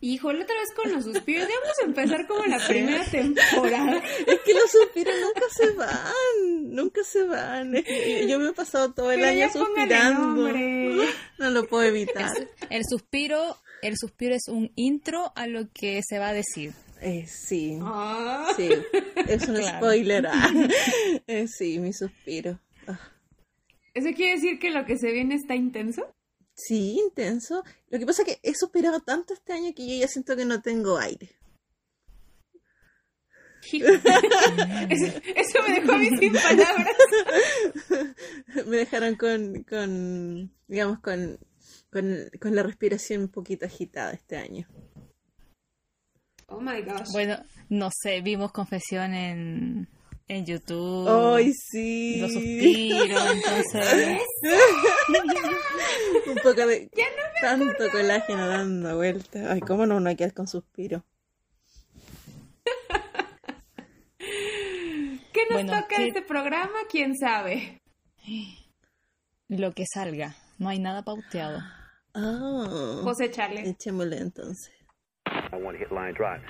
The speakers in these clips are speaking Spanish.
Híjole, otra vez con los suspiros. Ya vamos a empezar como la primera temporada. Es que los suspiros nunca se van, nunca se van. Yo me he pasado todo el Pero año suspirando. No lo puedo evitar. El suspiro, el suspiro es un intro a lo que se va a decir. Eh, sí, Ah. sí, es un Claro. spoiler. ah. Eh, sí, mi suspiro. Ah. ¿Eso quiere decir que lo que se viene está intenso? Sí, intenso. Lo que pasa es que he suspirado tanto este año que yo ya siento que no tengo aire. Eso me dejó a mí sin palabras. Me dejaron con, con digamos, con, con, con la respiración un poquito agitada este año. Oh my gosh. Bueno, no sé, vimos confesión en, en YouTube. ¡Ay, sí! Los suspiros, entonces. un poco de tanto colágeno dando vueltas. Ay, cómo no uno queda con suspiro. ¿Qué nos Bueno, toca ¿qué- este programa? ¿Quién sabe? Lo que salga. No hay nada pauteado. Ah, Pues échale. echémosle entonces. I want to hit line drive.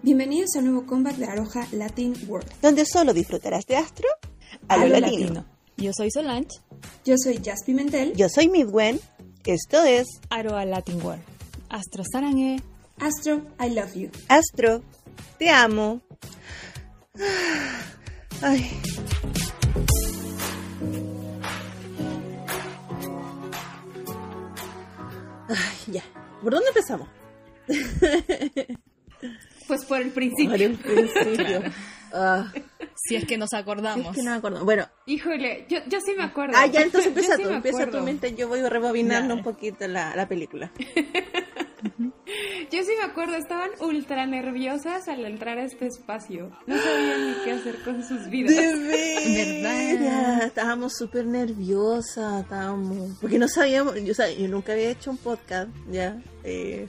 Bienvenidos a un nuevo comeback de Aroja Latin World. Donde solo disfrutarás de astro a lo A lo latino. Yo soy Solange, Yo soy Jazz Pimentel, Yo soy Midwen. Esto es Aroa Latin World. Astro Sarangue. Astro, I love you. Astro. Te amo. Ay. Ay, ya. ¿Por dónde empezamos? Pues por el principio. Por el principio. Ah, Si es que nos acordamos. es que no me acuerdo. Bueno, Híjole, yo, yo sí me acuerdo. ah, ya entonces empieza sí tú, empieza tu mente, yo voy rebobinando Dale. un poquito la, la película. Yo sí me acuerdo, estaban ultra nerviosas al entrar a este espacio. No sabían ni qué hacer con sus vidas. De ¿Verdad? estábamos súper nerviosas, estábamos, porque no sabíamos, yo, o sea, yo nunca había hecho un podcast, ya, eh,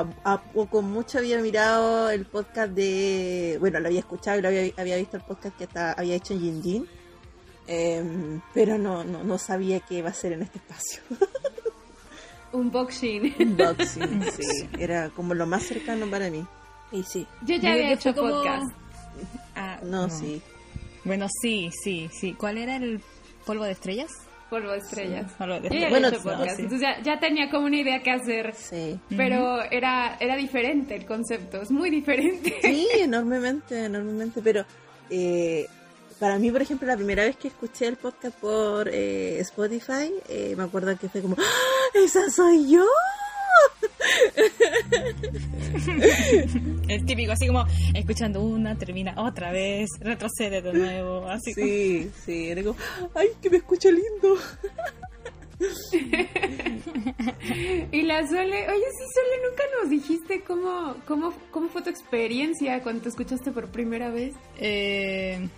a, a poco mucho había mirado el podcast de, bueno, lo había escuchado y lo había, había visto el podcast que está- había hecho en Yin Yin, em, pero no, no, no sabía qué iba a ser en este espacio. Unboxing. Unboxing, sí, era como lo más cercano para mí. Y sí, Yo ya había hecho como- podcast. Ah, no, sí. Bueno, sí, sí, sí. ¿Cuál era el polvo de estrellas? Polvo de estrellas. Polvo de Yo ya estrellas. Bueno, no, sí. Entonces ya, ya tenía como una idea qué hacer. Sí. Pero era, era diferente el concepto, es muy diferente. Sí, enormemente, enormemente, pero eh, para mí, por ejemplo, la primera vez que escuché el podcast por eh, Spotify, eh, me acuerdo que fue como, ¡Ah, ¡Esa soy yo! El típico, así como escuchando una, termina otra vez, retrocede de nuevo, así como- Sí, sí, era como, ¡ay, que me escucha lindo! Y la Sole, oye, sí, Sole, nunca nos dijiste cómo, cómo, cómo fue tu experiencia cuando te escuchaste por primera vez. Eh,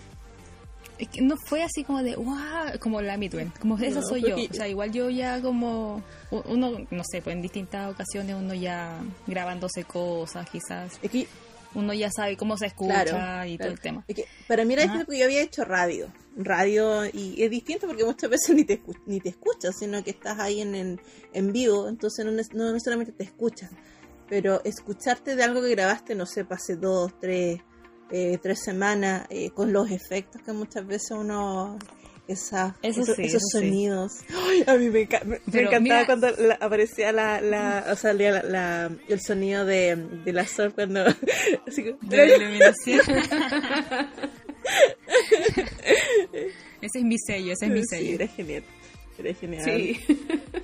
es que no fue así como de, wow, como la Midwen, como esa No, soy yo. O sea, igual yo ya como, uno, no sé, pues en distintas ocasiones uno ya grabándose cosas, quizás, Es que, uno ya sabe cómo se escucha claro, y todo el tema. Es que para mí era Ajá. porque yo había hecho radio. Radio, y es distinto porque muchas veces ni te, ni te escuchas, sino que estás ahí en, en, en vivo, entonces no, nes- no necesariamente te escuchas. Pero escucharte de algo que grabaste, no sé, pase dos, tres, eh, tres semanas, eh, con los efectos que muchas veces uno... Esa, Eso esos, sí, esos eso sí. sonidos. Ay, a mí me, enca- me- me Pero encantaba mira- cuando la- aparecía la, la, o sea, la, la- el sonido de, de la sol cuando... así De la iluminación. ese es mi sello, ese es mi Sí, sello. era genial. Era genial. Sí.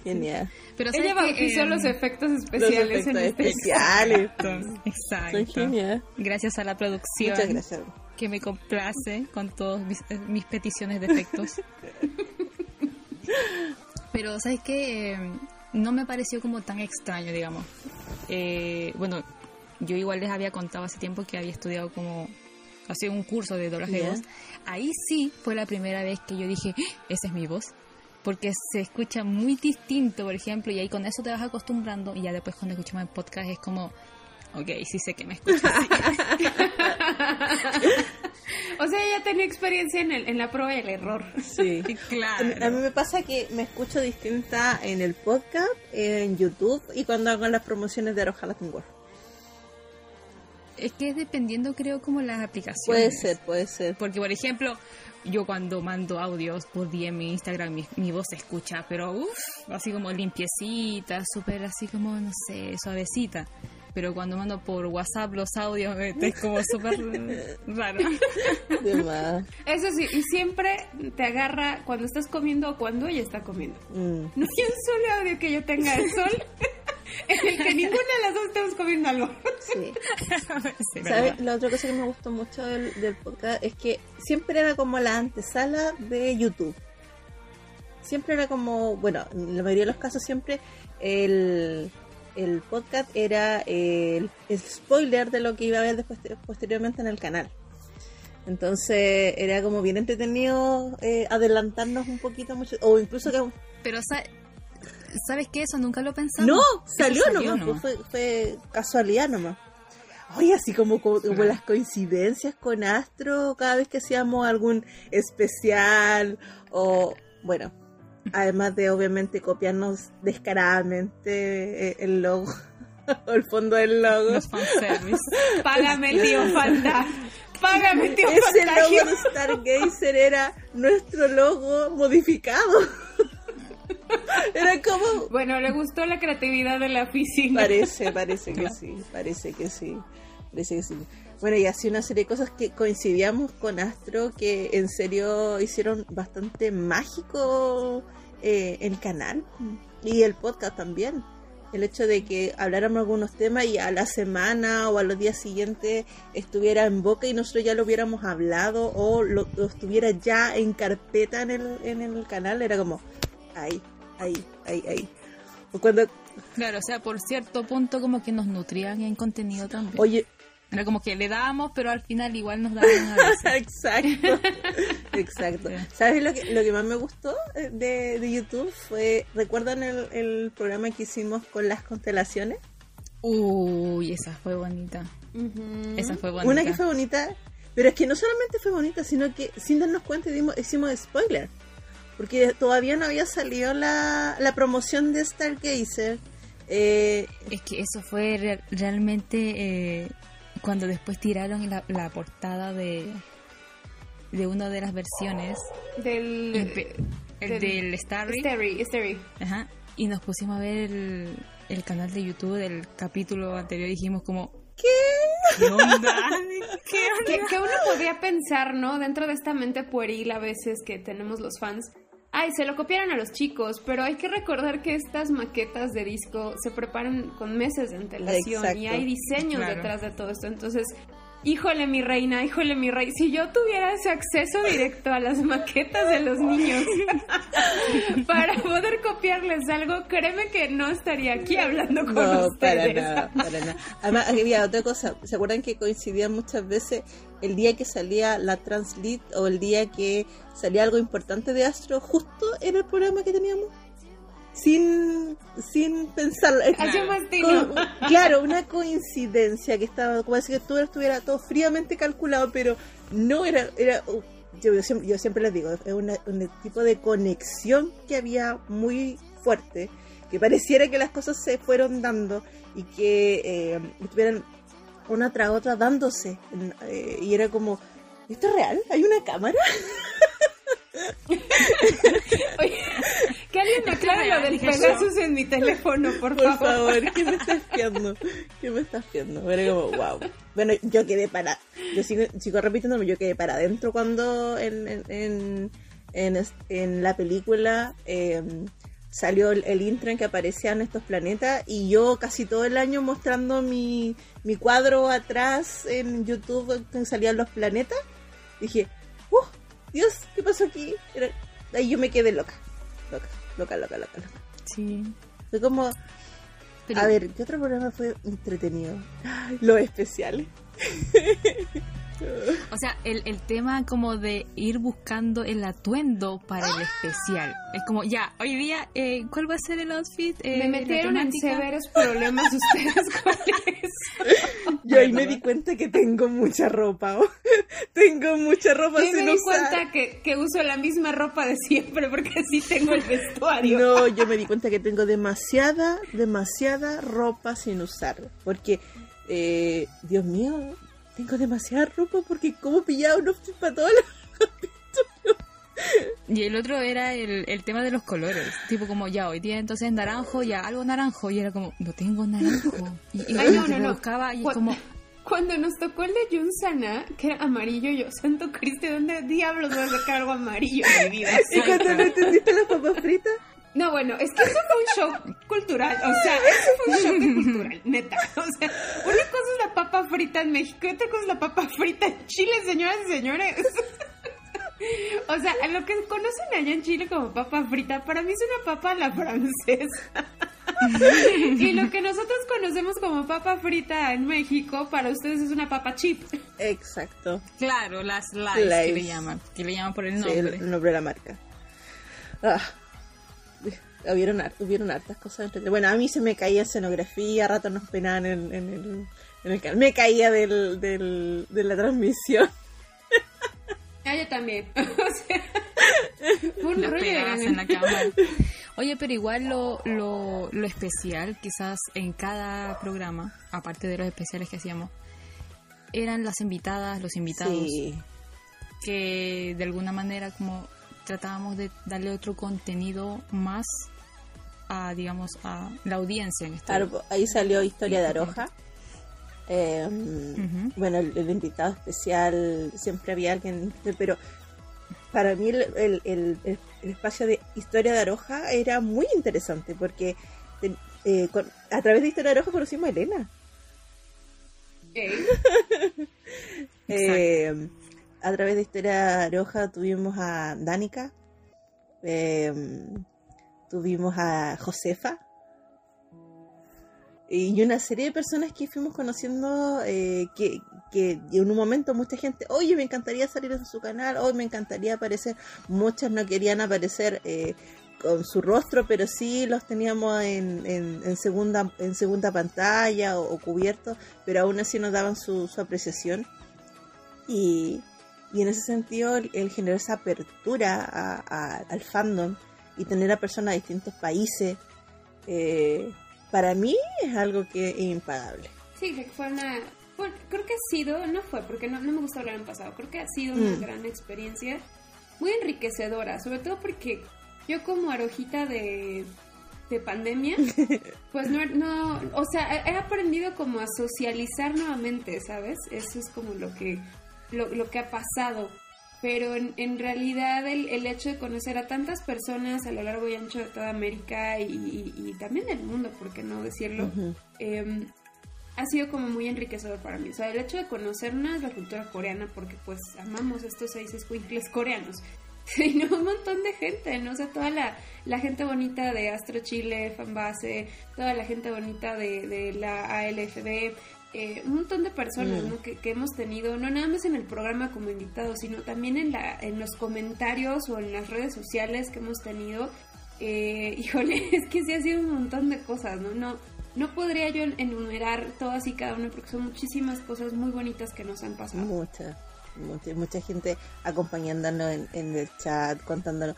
Genial. Pero ¿sabes Ella bautizó Eh, los efectos Los especiales en efectos este especiales. Exacto, exacto. Son geniales. Gracias a la producción Muchas gracias. que me complace con todas mis, eh, mis peticiones de efectos. Pero, ¿sabes qué? Eh, no me pareció como tan extraño, digamos. Eh, bueno, yo igual les había contado hace tiempo que había estudiado como... Hacía un curso de doblaje de voz. Ahí sí fue la primera vez que yo dije, "¡Ah! esa es mi voz. Porque se escucha muy distinto, por ejemplo, y ahí con eso te vas acostumbrando. Y ya después cuando escuchamos el podcast es como, ok, sí sé que me escucho así. tenía experiencia en, el, en la prueba y el error. Sí. Claro. A mí me pasa que me escucho distinta en el podcast, en YouTube y cuando hago las promociones de Aroja Latin World. Es que es dependiendo, creo, como las aplicaciones. Puede ser, puede ser. Porque, por ejemplo, yo cuando mando audios por DM en Instagram, mi, mi voz se escucha, pero uff, así como limpiecita, súper así como, no sé, suavecita. Pero cuando mando por WhatsApp los audios, eh, es como súper raro. De. Eso sí, y siempre te agarra cuando estás comiendo o cuando ella está comiendo. Mm. No hay un solo audio que yo tenga del sol en el que ninguna de las dos estemos comiendo algo. Sí. Sí, ¿Sabes? La otra cosa que me gustó mucho del, del podcast es que siempre era como la antesala de YouTube. Siempre era como, bueno, en la mayoría de los casos siempre el, el podcast era el, el spoiler de lo que iba a ver después, posteriormente en el canal. Entonces era como bien entretenido eh, adelantarnos un poquito mucho, o incluso que... Pero, sa- ¿sabes qué? Eso nunca lo pensamos. No, salió, salió nomás, pues, fue, fue casualidad nomás. Oye, así como, como, las coincidencias con Astro, cada vez que hacíamos algún especial, o bueno, además de obviamente copiarnos descaradamente eh, el logo, o el fondo del logo. Los fanservice. Págame, tío, falta. Págame, tío, Ese logo de Stargazer era nuestro logo modificado. Era como Bueno, le gustó la creatividad de la oficina. Parece, parece que sí, parece que sí, parece que sí. Bueno, y así una serie de cosas que coincidíamos con Astro que en serio hicieron bastante mágico eh, el canal y el podcast también. El hecho de que habláramos algunos temas y a la semana o a los días siguientes estuviera en boca y nosotros ya lo hubiéramos hablado o lo, lo estuviera ya en carpeta en el, en el canal, era como ahí, ahí, ahí, ahí. O cuando, Claro, o sea, por cierto punto como que nos nutrían en contenido también. oye, Era como que le dábamos, pero al final igual nos daban a veces. Exacto, exacto. ¿Sabes lo que, lo que más me gustó eh, de, de YouTube? Fue, ¿recuerdan el, el programa que hicimos con las constelaciones? Uy, esa fue bonita. Esa fue bonita. Una que fue bonita, pero es que no solamente fue bonita, sino que sin darnos cuenta dimos, hicimos spoiler. Porque todavía no había salido la, la promoción de Stargazer. Eh, Es que eso fue re- realmente eh, cuando después tiraron la, la portada de, de una de las versiones, Del. el del- del Starry, Starry, Starry. Ajá, y nos pusimos a ver el, el canal de YouTube del capítulo anterior y dijimos como, ¿qué? ¿Qué onda? ¿Qué Que, onda? que uno podría pensar, ¿no? Dentro de esta mente pueril a veces que tenemos los fans. Ay, se lo copiaron a los chicos, pero hay que recordar que estas maquetas de disco se preparan con meses de antelación Exacto. y hay diseños Claro. detrás de todo esto. Entonces, híjole mi reina, híjole mi rey, si yo tuviera ese acceso directo a las maquetas de los niños para poder copiarles algo, créeme que no estaría aquí hablando con no, para ustedes. nada, para nada. Además, había otra cosa. ¿Se acuerdan que coincidían muchas veces el día que salía la Translit o el día que salía algo importante de Astro? Justo era el programa que teníamos. Sin, sin pensarlo. Tino. con- claro, una coincidencia que estaba, como decir que todo estuviera todo fríamente calculado, pero no era, era uh, yo, yo siempre, yo siempre les digo, es una- un tipo de conexión que había muy fuerte, que pareciera que las cosas se fueron dando y que eh, estuvieran una tras otra dándose, eh, y era como, ¿esto es real? ¿Hay una cámara? Oye, que alguien me aclare lo del. Pegasus en mi teléfono, por, Por favor. favor, ¿qué me estás espiando? ¿Qué me estás? Era como, wow. Bueno, yo quedé para. Yo sigo, sigo repitiéndome, yo quedé para adentro cuando en, en, en, en es- en la película eh, salió el, el intro en que aparecían estos planetas y yo casi todo el año mostrando mi, mi cuadro atrás en YouTube que salían los planetas. Dije, ¡uh! Dios, ¿qué pasó aquí? Era- ahí yo me quedé loca. Loca, loca, loca, loca, loca. Sí. Fue como, Pero- a ver, ¿qué otro programa fue entretenido? Los especiales. O sea, el, el tema como de ir buscando el atuendo para el especial. Es como, ya, hoy día, eh, ¿cuál va a ser el outfit? Eh, Me metieron en severos problemas ustedes con eso. Yo ahí me di cuenta que tengo mucha ropa. oh. tengo mucha ropa Yo me di usar. cuenta que, que uso la misma ropa de siempre porque así tengo el vestuario. No, yo me di cuenta que tengo demasiada, demasiada ropa sin usar. Porque, eh, Dios mío, tengo demasiada ropa porque como pillaba un outfit para todos los Y el otro era el, el tema de los colores. Tipo como, ya, hoy día entonces naranjo, ya, algo naranjo. Y era como, no tengo naranjo. Y, y Ay, no, no, no. buscaba y Cu- como, Cuando nos tocó el de Jun Sana, que era amarillo, yo, santo Cristo, ¿de dónde diablos voy a sacar algo amarillo en mi vida? ¿Y cuando no entendiste las papas fritas? No, bueno, es que eso fue un show cultural, o sea, eso fue un show cultural, neta. O sea, una cosa es la papa frita en México y otra cosa es la papa frita en Chile, señoras y señores. O sea, lo que conocen allá en Chile como papa frita, para mí es una papa a la francesa. Y lo que nosotros conocemos como papa frita en México, para ustedes es una papa chip. Exacto. claro, las lives que Lives. le llaman. Que le llaman por el Sí, el, nombre. el nombre de la marca. Ah, hubieron, hubieron hartas cosas. entre- Bueno, a mí se me caía escenografía, a ratos nos penaban en, en el, en el canal. Me caía del, del, de la transmisión. Ah, yo también. O sea, un rollo de en la cama. Oye, pero igual lo, lo, lo especial, quizás en cada programa, aparte de los especiales que hacíamos, eran las invitadas, los invitados, Sí, que de alguna manera como tratábamos de darle otro contenido más a, digamos, a la audiencia en este claro, ahí salió Historia de Aroja. Eh, Ujú. Bueno, el, el invitado especial, siempre había alguien, pero para mí el, el- el- el- el espacio de Historia de Aroja era muy interesante porque eh, con- a través de Historia de Aroja conocimos a Elena. Eh, a través de Historia Aroja tuvimos a Danica, eh, tuvimos a Josefa y una serie de personas que fuimos conociendo eh, que, en un momento mucha gente, oye, me encantaría salir en su canal, hoy me encantaría aparecer, muchas no querían aparecer eh, con su rostro, pero sí los teníamos en, segunda en segunda pantalla o, o cubiertos, pero aún así nos daban su, apreciación. Y, en ese sentido, el generar esa apertura a- al fandom y tener a personas de distintos países, eh, para mí es algo que es impagable. Sí, que fue una... fue- creo que ha sido, no fue, porque no, no me gusta hablar en pasado, creo que ha sido una Mm. gran experiencia, muy enriquecedora, sobre todo porque yo como arojita de, de pandemia, pues no, no, o sea, he he aprendido como a socializar nuevamente, ¿sabes? Eso es como lo que, lo, lo que ha pasado. Pero en, en realidad el, el hecho de conocer a tantas personas a lo largo y ancho de toda América y, y- y también del mundo, ¿por qué no decirlo? Eh, ha sido como muy enriquecedor para mí. O sea, el hecho de conocer una es la cultura coreana, porque pues amamos estos seis escuincles coreanos. Sino un montón de gente, ¿no? O sea, toda la, la gente bonita de Astro Chile, Fanbase, toda la gente bonita de, de la ALFB, eh, un montón de personas, Mm. ¿no? Que, que hemos tenido, no nada más en el programa como invitados, sino también en, la, en los comentarios o en las redes sociales que hemos tenido. Eh, híjole, es que sí ha sido un montón de cosas, ¿no? No, no podría yo enumerar todas y cada una porque son muchísimas cosas muy bonitas que nos han pasado. Mucha, mucha, mucha gente acompañándonos en, en el chat, contándonos.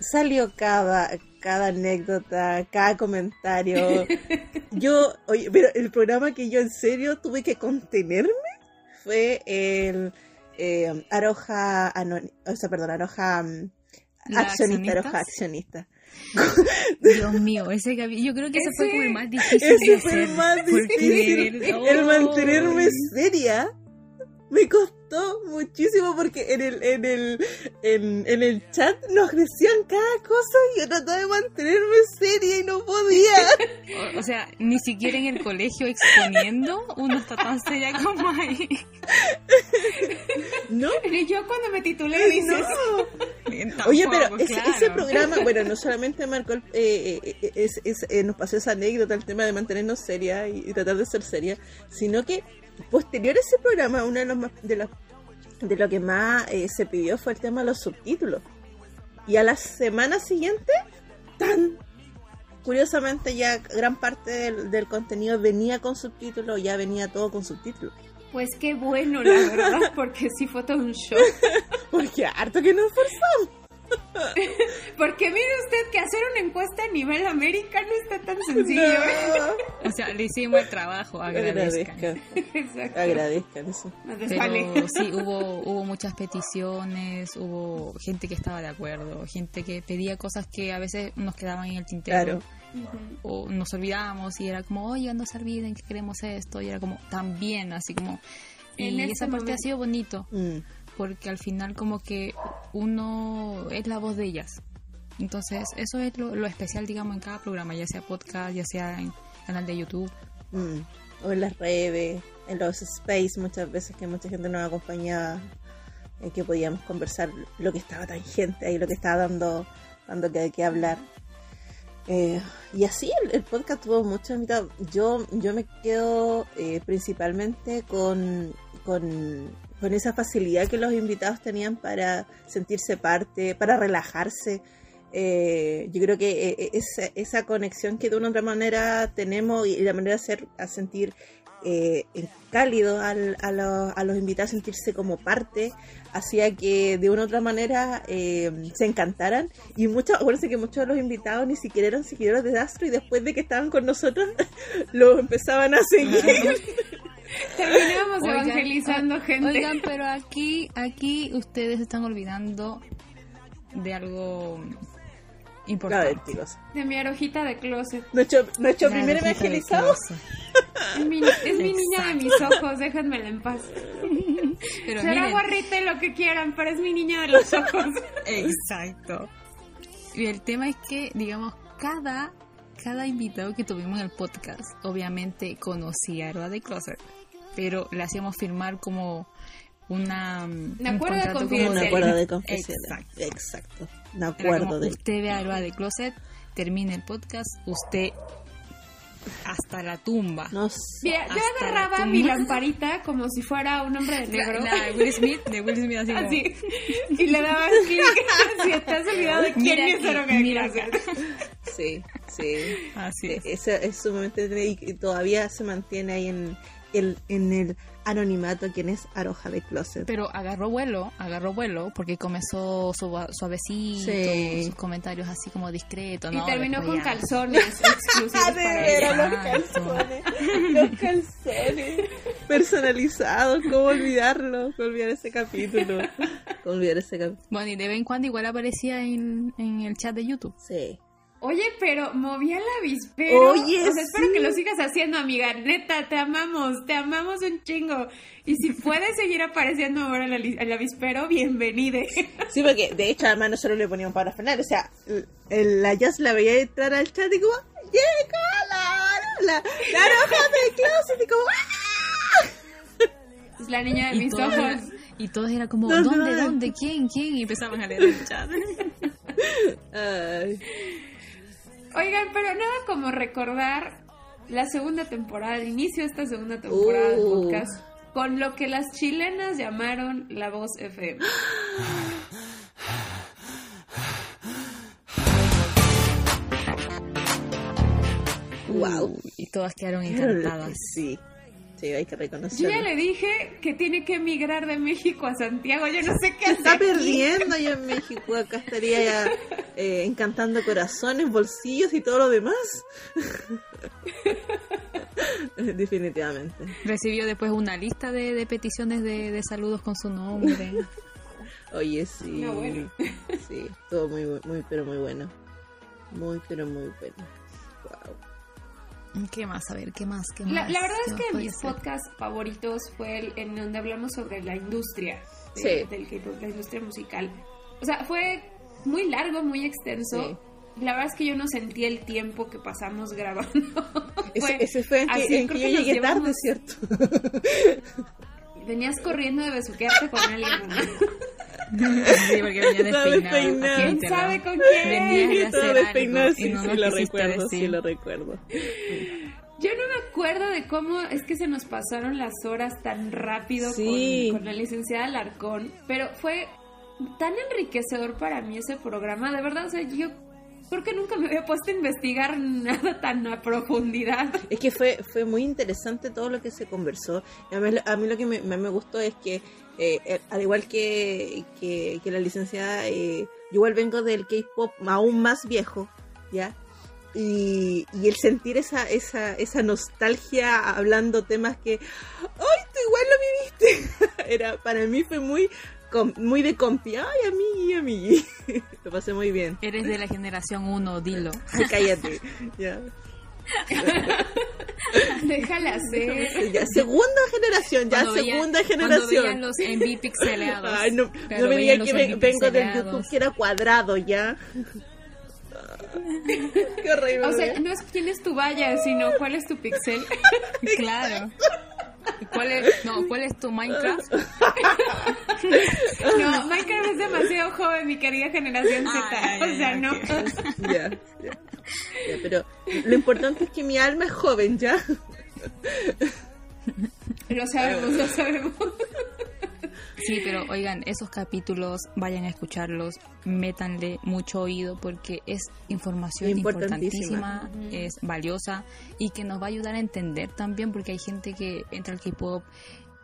Salió cada, cada anécdota, cada comentario. Yo, oye, pero el programa que yo en serio tuve que contenerme fue el eh, Aroja, o sea, perdón, Aroja mm, ¿La accionista? Aroja accionista. Dios mío, ese yo creo que ese, fue como el más difícil Ese fue el más difícil. El mantenerme seria me costó muchísimo porque en el, en el, en, en el chat nos decían cada cosa y yo trataba de mantenerme seria y no podía. O, o sea, ni siquiera en el colegio exponiendo uno está tan seria como ahí. ¿No? Y yo cuando me titulé dices, No. Oye, pero ese, claro. ese programa, bueno, no solamente marcó, el- eh, eh, eh, es- es- eh, nos pasó esa anécdota, el tema de mantenernos seria y, y tratar de ser seria, sino que posterior a ese programa, una de, los más- de las de lo que más eh, se pidió fue el tema de los subtítulos. Y a la semana siguiente, tan curiosamente ya gran parte del, del contenido venía con subtítulos, ya venía todo con subtítulos. Pues qué bueno, la verdad, porque sí fue todo un show. Porque harto que nos forzamos. Porque mire usted que hacer una encuesta a nivel América no está tan sencillo. ¿eh? No. O sea, le hicimos el trabajo, agradezcan. Agradezcan. Exacto. Agradezcan eso. Pero sí, hubo, hubo muchas peticiones, hubo gente que estaba de acuerdo, gente que pedía cosas que a veces nos quedaban en el tintero. Claro. O nos olvidábamos y era como, oye, no se olviden que queremos esto. Y era como, también, así como... En Y ese esa parte momento. ha sido bonito, Mm. Porque al final como que uno es la voz de ellas. Entonces, eso es lo, lo especial, digamos, en cada programa, ya sea podcast, ya sea en canal de YouTube. Mm. O en las redes, en los space, muchas veces que mucha gente nos acompañaba, en que podíamos conversar lo que estaba tangente ahí, lo que estaba dando, dando que, que hablar. Eh, y así el, podcast tuvo muchos invitados. Yo, yo me quedo eh, principalmente con, con, con esa facilidad que los invitados tenían para sentirse parte, para relajarse. Eh, yo creo que eh, esa, esa conexión que de una u otra manera tenemos y la manera de hacer, a sentir eh, cálido a, los, a invitados, sentirse como parte, hacía que de una u otra manera eh, se encantaran. Y muchos, acuérdense que muchos de los invitados ni siquiera eran seguidores de Astro y después de que estaban con nosotros, los empezaban a seguir. Terminamos Oigan, evangelizando gente. Oigan, pero aquí, aquí ustedes están olvidando de algo importante. De mi arojita de closet. Nuestro, nuestro La primer evangelizado. closet. Es mi, es mi niña de mis ojos, déjenmela en paz. Pero Será miren, guarrita y lo que quieran, pero es mi niña de los ojos. Exacto. Y el tema es que, digamos, cada, cada invitado que tuvimos en el podcast, obviamente conocía a Aroa de Closer, pero le hacíamos firmar como una, un Un acuerdo de contrato como Un confidencialidad. acuerdo de confesión. Exacto. Exacto. Un acuerdo como, de. usted ve a Aroa de Closet, termina el podcast, usted hasta la tumba. No sé. Mira, yo agarraba la mi lamparita como si fuera un hombre de negro. la de Will Smith, de Will Smith así como, Así. Y le daba clic. Si estás olvidado de quién Mira es Aro de mira Closet. Sí, sí. Así Sí, es. Eso es sumamente y todavía se mantiene ahí en el, en el anonimato quien es Aroja de Closet. Pero agarró vuelo, agarró vuelo porque comenzó su- suavecito, Sí. sus comentarios así como discretos, Y ¿no? terminó Después con ya- calzones exclusivos Ah, de para los calzones. Los calzones personalizados. ¿Cómo olvidarlo? ¿Cómo olvidar ese capítulo? ¿Cómo olvidar ese capítulo? Bueno, y de vez en cuando igual aparecía en, en el chat de YouTube. Sí. Oye, pero movía el avispero. Oye, o sea, espero sí. que lo sigas haciendo, amiga. Neta, te amamos, te amamos un chingo. Y si puedes seguir apareciendo ahora el, el avispero, bienvenide. Sí, porque de hecho además nosotros le poníamos para frenar. O sea, el- el- la Jazz la veía entrar al chat y como, llegó la, la, la Aroja de Closet y como, ¡ah! Es la niña de Y mis todos, ojos. era, y todos era como, No, ¿dónde, no. dónde, quién, quién? Y empezaban a leer el chat. Ay. Oigan, pero nada como recordar la segunda temporada, el inicio de esta segunda temporada del Uh. podcast, con lo que las chilenas llamaron La Voz FM. Wow. Y todas quedaron encantadas. Sí, sí, hay que Yo reconocerlo. ya le dije que tiene que emigrar de México a Santiago, yo no sé qué hacer. está perdiendo ya en México. Acá estaría ya eh, encantando corazones, bolsillos y todo lo demás. Definitivamente. Recibió después una lista de, de peticiones de, de saludos con su nombre. Oye, sí. No, bueno. Sí, todo muy, muy, pero muy bueno. Muy, pero muy bueno. ¿Qué más? A ver, ¿qué más? ¿Qué La, más? la verdad ¿Qué es que de mis ser? podcasts favoritos fue el en donde hablamos sobre la industria de- Sí. del K-pop, la industria musical. O sea, fue muy largo, muy extenso. La verdad es que yo no sentí el tiempo que pasamos grabando. Ese, ese fue en que, así, en que creo yo que nos llegué tarde, llevamos- ¿cierto? Venías corriendo de besuquearte con alguien. ¿no? Sí, porque venía Estaba despeinado. despeinado. aquí ¿Quién sabe con quién? Venía sí, sí, lo recuerdo, sí, decir. lo recuerdo. Yo no me acuerdo de cómo es que se nos pasaron las horas tan rápido Sí. con, con la licenciada Alarcón, pero fue tan enriquecedor para mí ese programa, de verdad, o sea, yo creo que nunca me había puesto a investigar nada tan a profundidad. Es que fue, fue muy interesante todo lo que se conversó. A, mí, a mí lo que me, me gustó es que, eh, eh, al igual que, que, que la licenciada, eh, yo igual vengo del K-pop aún más viejo, ¿ya? Y, y el sentir esa, esa, esa nostalgia hablando temas que, ¡ay, tú igual lo viviste! Era, para mí fue muy, muy de compi, ¡ay, a mí, a mí! lo pasé muy bien. Eres de la generación 1, dilo. Ay, cállate, ya. Déjala ser. Ya, segunda generación, ya Cuando segunda generación. los enví pixeleados. Ay, no, me digas que vengo del. YouTube que era cuadrado ya. Qué horrible. O sea, no es quién es tu valla, sino cuál es tu pixel. Claro. ¿Cuál es, no, ¿cuál es tu Minecraft? No, Minecraft es demasiado joven, mi querida generación Z. Ay, ay, o sea, no. ya, ya. Ya, pero lo importante es que mi alma es joven ya. Lo sabemos, lo sabemos. Sí, pero oigan, esos capítulos, vayan a escucharlos, métanle mucho oído porque es información Importantísima. importantísima, es valiosa y que nos va a ayudar a entender también porque hay gente que entra al K-pop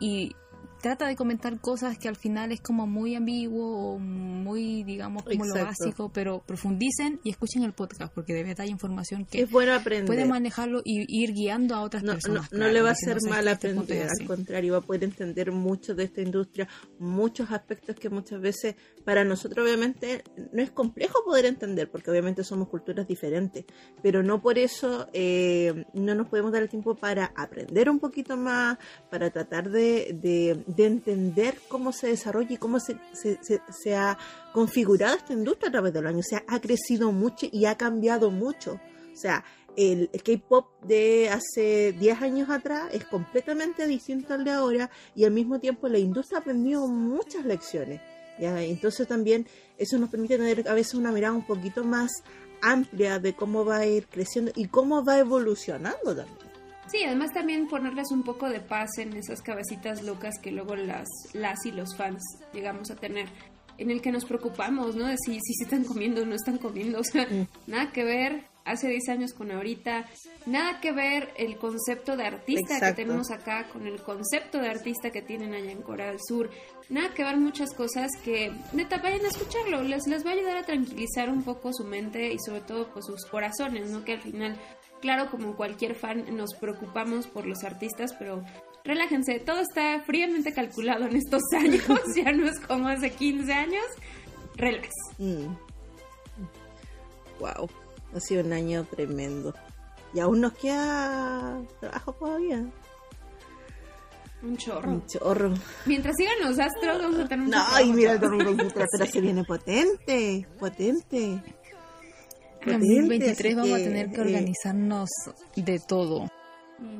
y trata de comentar cosas que al final es como muy ambiguo o muy, digamos, como lo básico, pero profundicen y escuchen el podcast porque de verdad hay información que Es bueno aprender. puede manejarlo y ir guiando a otras no, no, personas. no claro, le va a "¿Sabes mal? Este aprender, es así". al contrario, va a poder entender mucho de esta industria, muchos aspectos que muchas veces para nosotros obviamente no es complejo poder entender, porque obviamente somos culturas diferentes, pero no por eso eh, no nos podemos dar el tiempo para aprender un poquito más, para tratar de, de- de entender cómo se desarrolla y cómo se, se, ha configurado esta industria a través de los años. O sea, ha crecido mucho y ha cambiado mucho. O sea, el, K-pop de hace 10 años atrás es completamente distinto al de ahora y al mismo tiempo la industria ha aprendido muchas lecciones. Entonces también eso nos permite tener a veces una mirada un poquito más amplia de cómo va a ir creciendo y cómo va evolucionando también. Sí, además también ponerles un poco de paz en esas cabecitas locas que luego las, las y los fans llegamos a tener, en el que nos preocupamos, ¿no? De si, si se están comiendo o no están comiendo, o sea, nada que ver hace 10 años con ahorita, nada que ver el concepto de artista Exacto. que tenemos acá con el concepto de artista que tienen allá en Corea del Sur, nada que ver muchas cosas que, neta, vayan a escucharlo, les, les va a ayudar a tranquilizar un poco su mente y sobre todo pues sus corazones, ¿no? Que al final Claro, como cualquier fan, nos preocupamos por los artistas, pero relájense, todo está fríamente calculado en estos años, ya no es como hace 15 años. Relax. Wow, ha sido un año tremendo. Y aún nos queda trabajo todavía. Un chorro. Un chorro. Mientras sigan los astros, vamos a tener un No, y mira el chavos. 2023, pero se viene potente, potente. En Potente, 2023 así vamos a que, tener que eh, organizarnos de todo,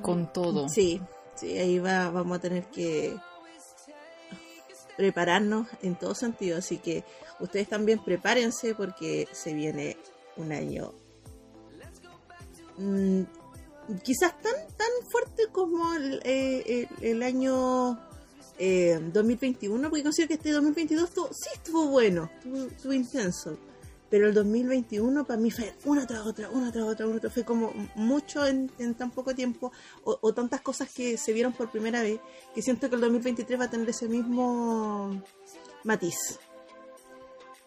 con todo. Sí, sí, ahí va, vamos a tener que prepararnos en todo sentido. Así que ustedes también prepárense porque se viene un año mm, quizás tan tan fuerte como el, eh, el- el año eh, 2021, porque considero que este 2022 estuvo, sí estuvo bueno, estuvo, estuvo intenso. Pero el 2021 para mí fue una tras otra, una tras otra, una tras Fue como mucho en, en tan poco tiempo, o, o tantas cosas que se vieron por primera vez, que siento que el 2023 va a tener ese mismo matiz.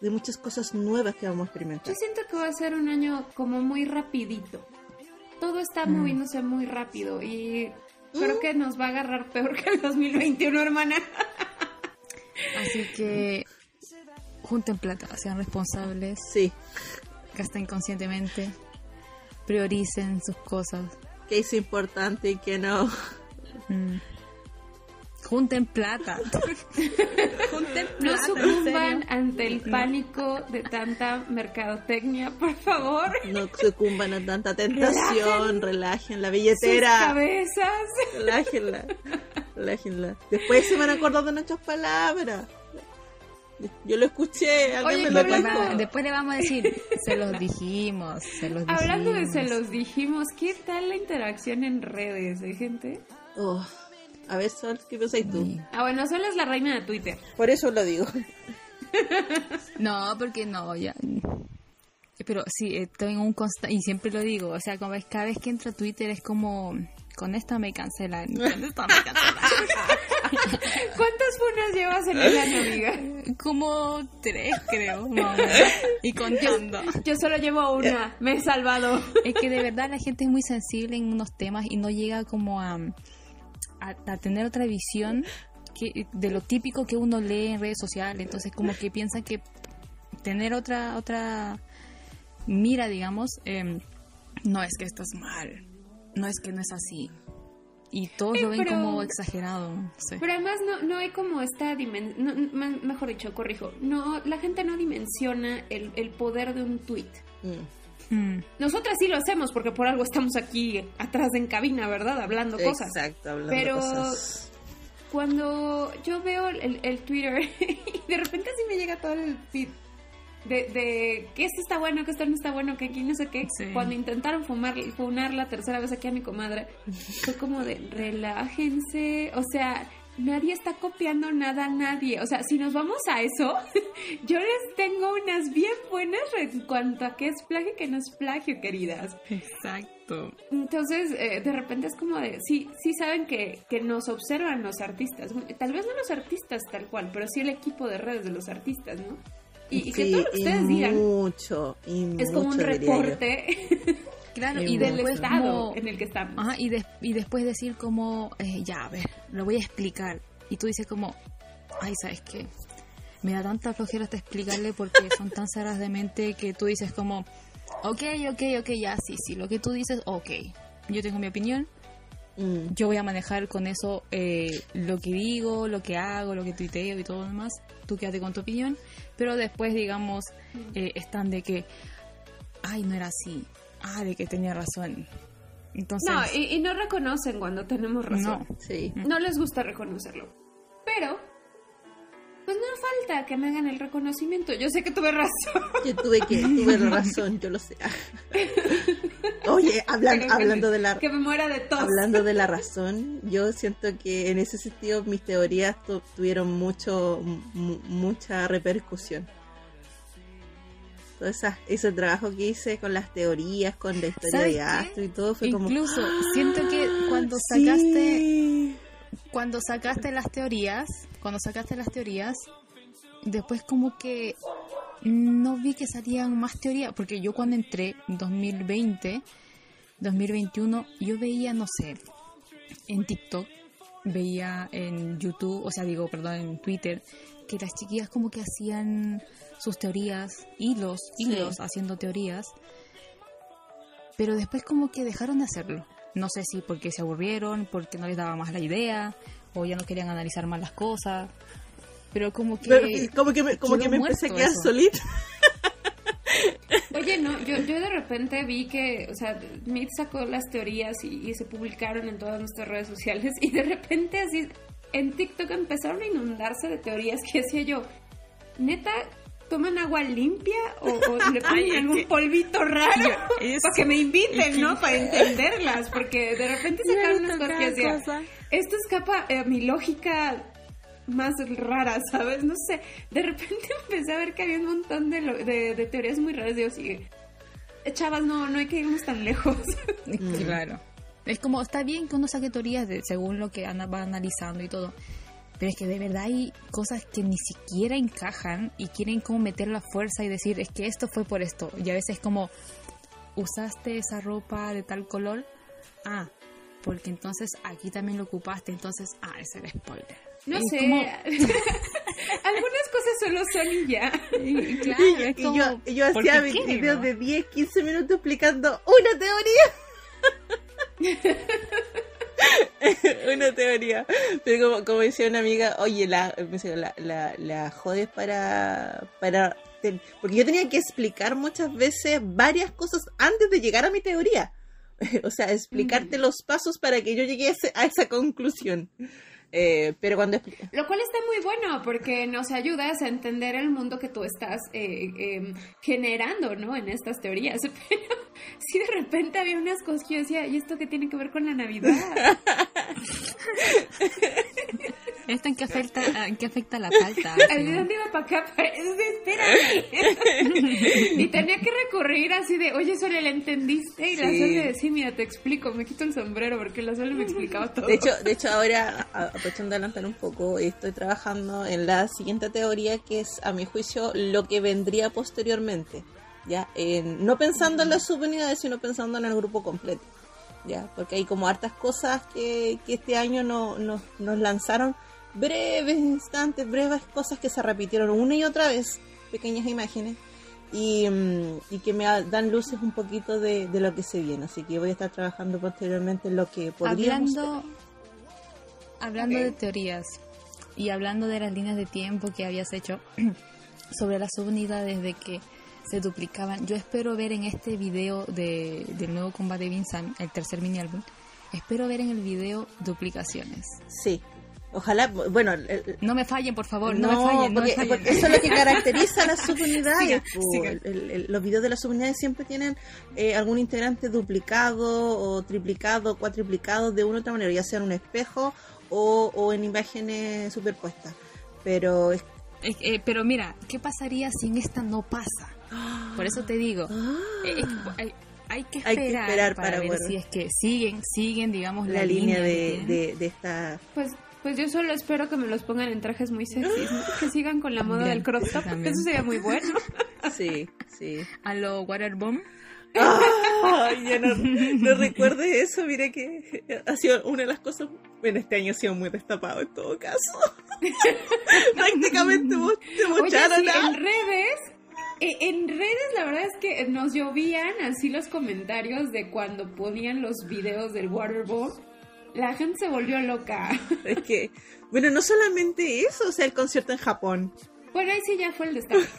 De muchas cosas nuevas que vamos a experimentar. Yo siento que va a ser un año como muy rapidito. Todo está moviéndose muy rápido y creo que nos va a agarrar peor que el 2021, hermana. Así que junten plata, sean responsables, Sí, gasten conscientemente, prioricen sus cosas. que es importante y que no. Mm. Junten plata. junten No plata. en sucumban ante el pánico de tanta mercadotecnia, por favor. No sucumban a tanta tentación, relajen la Sus billetera, cabezas. relájenla, relájenla. Después se van a acordar de nuestras palabras. Yo lo escuché, alguien Oye, me lo Después, le vamos a decir, se los dijimos, se los dijimos. Hablando de se los dijimos, ¿qué tal la interacción en redes de gente? Oh, A ver, Sol, ¿qué pensáis tú? Sí. Ah, bueno, Sol es la reina de Twitter. Por eso lo digo. No, porque no, ya. Pero sí, eh, tengo un constante, y siempre lo digo, o sea, como es, cada vez que entro a Twitter es como, con esta me cancelan, con esta me cancelan. ¿Cuántas funas llevas en el año, amiga? como tres, creo, y contando. Yo solo llevo una, me he salvado. Es que de verdad la gente es muy sensible en unos temas y no llega como a, a, a tener otra visión que, de lo típico que uno lee en redes sociales. Entonces como que piensan que tener otra otra mira, digamos, em, no es que estás mal, no es que no es así. Y todos Eh, lo ven pero- como exagerado. no. Pero además no, no hay como esta dimensión, mejor dicho, corrijo, no, la gente no dimensiona el, el poder de un tweet. Mm, Mm, Nosotras sí lo hacemos porque por algo estamos aquí atrás en cabina, ¿verdad? Hablando cosas. Exacto, hablando Pero- cosas. Cuando yo veo el, el Twitter y de repente así me llega todo el feed de, de que esto está bueno, que esto no está bueno, que aquí no sé qué. Sí. Cuando intentaron fumar, funar la tercera vez aquí a mi comadre, fue como de relájense. O sea, nadie está copiando nada a nadie. O sea, si nos vamos a eso, yo les tengo unas bien buenas en cuanto a qué es plagio y qué no es plagio, queridas. exacto. Entonces, eh, de repente es como de, sí, sí saben que, que nos observan los artistas. Tal vez no los artistas tal cual, pero sí el equipo de redes de los artistas, ¿no? Y, y que todo lo que y ustedes digan Mucho, y es como un reporte Claro, Y y del estado como- en el que estamos. Ajá, y, y después decir como, eh, ya, a ver, lo voy a explicar. Y tú dices como, ay, ¿sabes qué? Me da tanta flojera hasta explicarle porque son tan cerradas de mente que tú dices como, ok, ok, ok, ya, sí, sí, lo que tú dices, ok. Yo tengo mi opinión, Mm, yo voy a manejar con eso eh, lo que digo, lo que hago, lo que tuiteo y todo lo demás. Tú quédate con tu opinión, pero después, digamos, eh, están de que, ay, no era así, ah, de que tenía razón. Entonces, No, y, y no reconocen cuando tenemos razón. no. sí. No les gusta reconocerlo. Pero, pues no falta que me hagan el reconocimiento. Yo sé que tuve razón. Yo tuve que, tuve razón, yo lo sé. Oye, hablan- Pero hablando de la Que me muera de tos. hablando de la razón, yo siento que en ese sentido mis teorías tu- tuvieron mucho mu- mucha repercusión. Todo esa- ese trabajo que hice con las teorías, con la historia ¿Sabes de? Astro y todo fue como Incluso siento que cuando Sí. Cuando sacaste las teorías, cuando sacaste las teorías, después como que no vi que salían más teorías, porque yo cuando entré en 2020, 2021, yo veía, no sé, en TikTok, veía en YouTube, o sea, digo, perdón, en Twitter, que las chiquillas como que hacían sus teorías, hilos, hilos haciendo teorías, pero después como que dejaron de hacerlo. No sé si porque se aburrieron, porque no les daba más la idea, o ya no querían analizar más las cosas, pero como que... Pero, como que me, como que me empecé a muerto quedar eso. solita. Oye, no, yo, yo de repente vi que, o sea, Meet sacó las teorías y, y se publicaron en todas nuestras redes sociales y de repente así en TikTok empezaron a inundarse de teorías que decía yo, neta, ¿toman agua limpia o, o le ponen algún polvito raro? es- para que me inviten, ¿no? Para entenderlas, porque de repente sacaron unas cosas que decía, esto escapa a mi lógica más rara, ¿sabes? No sé. De repente empecé a ver que había un montón de, lo- de, de teorías muy raras. Digo, sí, chavas, no, no hay que irnos tan lejos. Claro. Es como, está bien que uno saque teorías de, según lo que va analizando y todo. Pero es que de verdad hay cosas que ni siquiera encajan y quieren como meter la fuerza y decir, es que esto fue por esto. Y a veces como, usaste esa ropa de tal color. Ah, porque entonces aquí también lo ocupaste. Entonces, ah, ese era spoiler. No Es sé. como- Algunas cosas solo son y ya. y claro, Y, es y como, yo, y yo ¿por hacía videos no? de 10, 15 minutos explicando una teoría. una teoría. Pero como, como decía una amiga, oye, la, la, la, la jodes para, para... ten- Porque yo tenía que explicar muchas veces varias cosas antes de llegar a mi teoría. o sea, explicarte los pasos para que yo llegue a esa conclusión. Eh, pero cuando Lo cual está muy bueno porque nos ayudas a entender el mundo que tú estás eh, eh, generando, ¿no? En estas teorías. Pero sí de repente había unas cosas que yo decía, ¿y esto qué tiene que ver con la Navidad? ¿Esto en qué afecta, en qué afecta la palta? ¿De dónde iba para acá? Espérame. y tenía que recurrir así de, oye, Sonia, ¿la entendiste? Y la Sí. Sonia de, sí, mira, te explico, me quito el sombrero porque la Sonia me explicaba todo. De hecho, de hecho ahora, aprovechando de adelantar un poco, estoy trabajando en la siguiente teoría que es, a mi juicio, lo que vendría posteriormente. ¿ya? En- no pensando en las subunidades, sino pensando en el grupo completo. ¿ya? Porque hay como hartas cosas que, que este año no, no- nos lanzaron, breves instantes, breves cosas que se repitieron una y otra vez, pequeñas imágenes. Y, mm, y que me dan luces un poquito de, de lo que se viene. Así que voy a estar trabajando posteriormente en lo que podríamos Hablando, hablando de teorías y hablando de las líneas de tiempo que habías hecho sobre las subunidades de que se duplicaban, yo espero ver en este video de, del nuevo combate de Vincent, el tercer mini álbum, espero ver en el video duplicaciones. Sí. Ojalá, bueno, el- No me fallen, por favor, no, no, me fallen, no me porque, fallen. porque eso es lo que caracteriza a las subunidades. Siga, po. siga. El- el- el- los videos de las subunidades siempre tienen eh, algún integrante duplicado o triplicado, cuatriplicado de una u otra manera, ya sea en un espejo o, o en imágenes superpuestas. Pero es Eh, eh, pero mira, ¿qué pasaría si en esta no pasa? Por eso te digo, eh, es- hay, hay que Ah. Hay que esperar, para, para ver si es que siguen, siguen, digamos, la, línea de, de esta... Pues, pues yo solo espero que me los pongan en trajes muy sexys, ¿no? que sigan con la moda También, del crop top, eso sería muy bueno. Sí, sí. a lo Waterbomb. Ay, ya no, no recuerdes eso, mire que ha sido una de las cosas, bueno, este año ha sido muy destapado en todo caso. Prácticamente te Oye, mocharon sí, en redes, eh, en redes la verdad es que nos llovían así los comentarios de cuando ponían los videos del Waterbomb. La gente se volvió loca. Es que, bueno, no solamente eso, o sea, el concierto en Japón. Bueno, ahí sí ya fue el destape.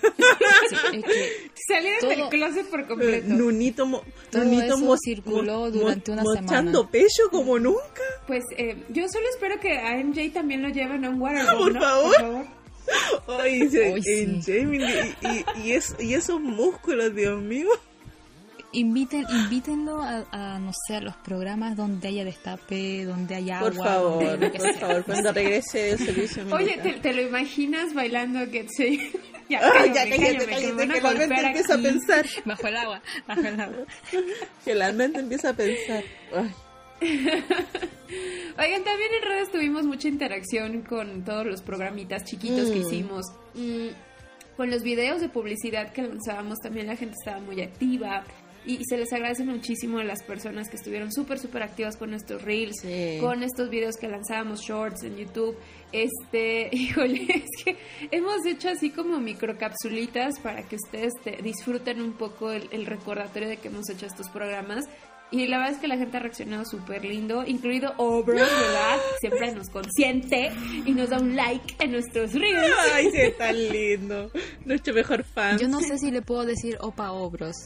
Sí, es que Salieron Todo- del closet por Eh, completo. Nunito, mo- Todo Nunito eso mo- circuló mo- durante una mochando semana. pecho como nunca. Pues eh, yo solo espero que a MJ también lo lleven a un Waterbomb, Por ¿no? favor. Ay, en sí. Jamie, y, y, y es- y esos músculos, Dios mío. Inviten, invítenlo a, a, no sé, a los programas donde haya destape, donde haya agua. Por favor, donde lo que por sea. favor, cuando regrese el servicio Oye. ¿te, te lo imaginas bailando Get Say? ya, cállame, ya cállate, que cállate, que la mente empieza a pensar. Bajo el agua, bajo el agua. Que la mente empieza a pensar. Ay, Oigan, también en redes tuvimos mucha interacción con todos los programitas chiquitos que Mm. hicimos. Mm, con los videos de publicidad que lanzábamos también la gente estaba muy activa. Y, se les agradece muchísimo a las personas que estuvieron súper, súper activas con nuestros reels, Sí. con estos videos que lanzábamos, shorts en YouTube. Este, híjole, es que hemos hecho así como microcapsulitas para que ustedes te- disfruten un poco el, el recordatorio de que hemos hecho estos programas. Y la verdad es que la gente ha reaccionado súper lindo, incluido Obros, ¿verdad? Siempre nos consiente y nos da un like en nuestros reels. Ay, sí, tan lindo. Nuestro mejor fan. Yo no sé si le puedo decir Opa Obros.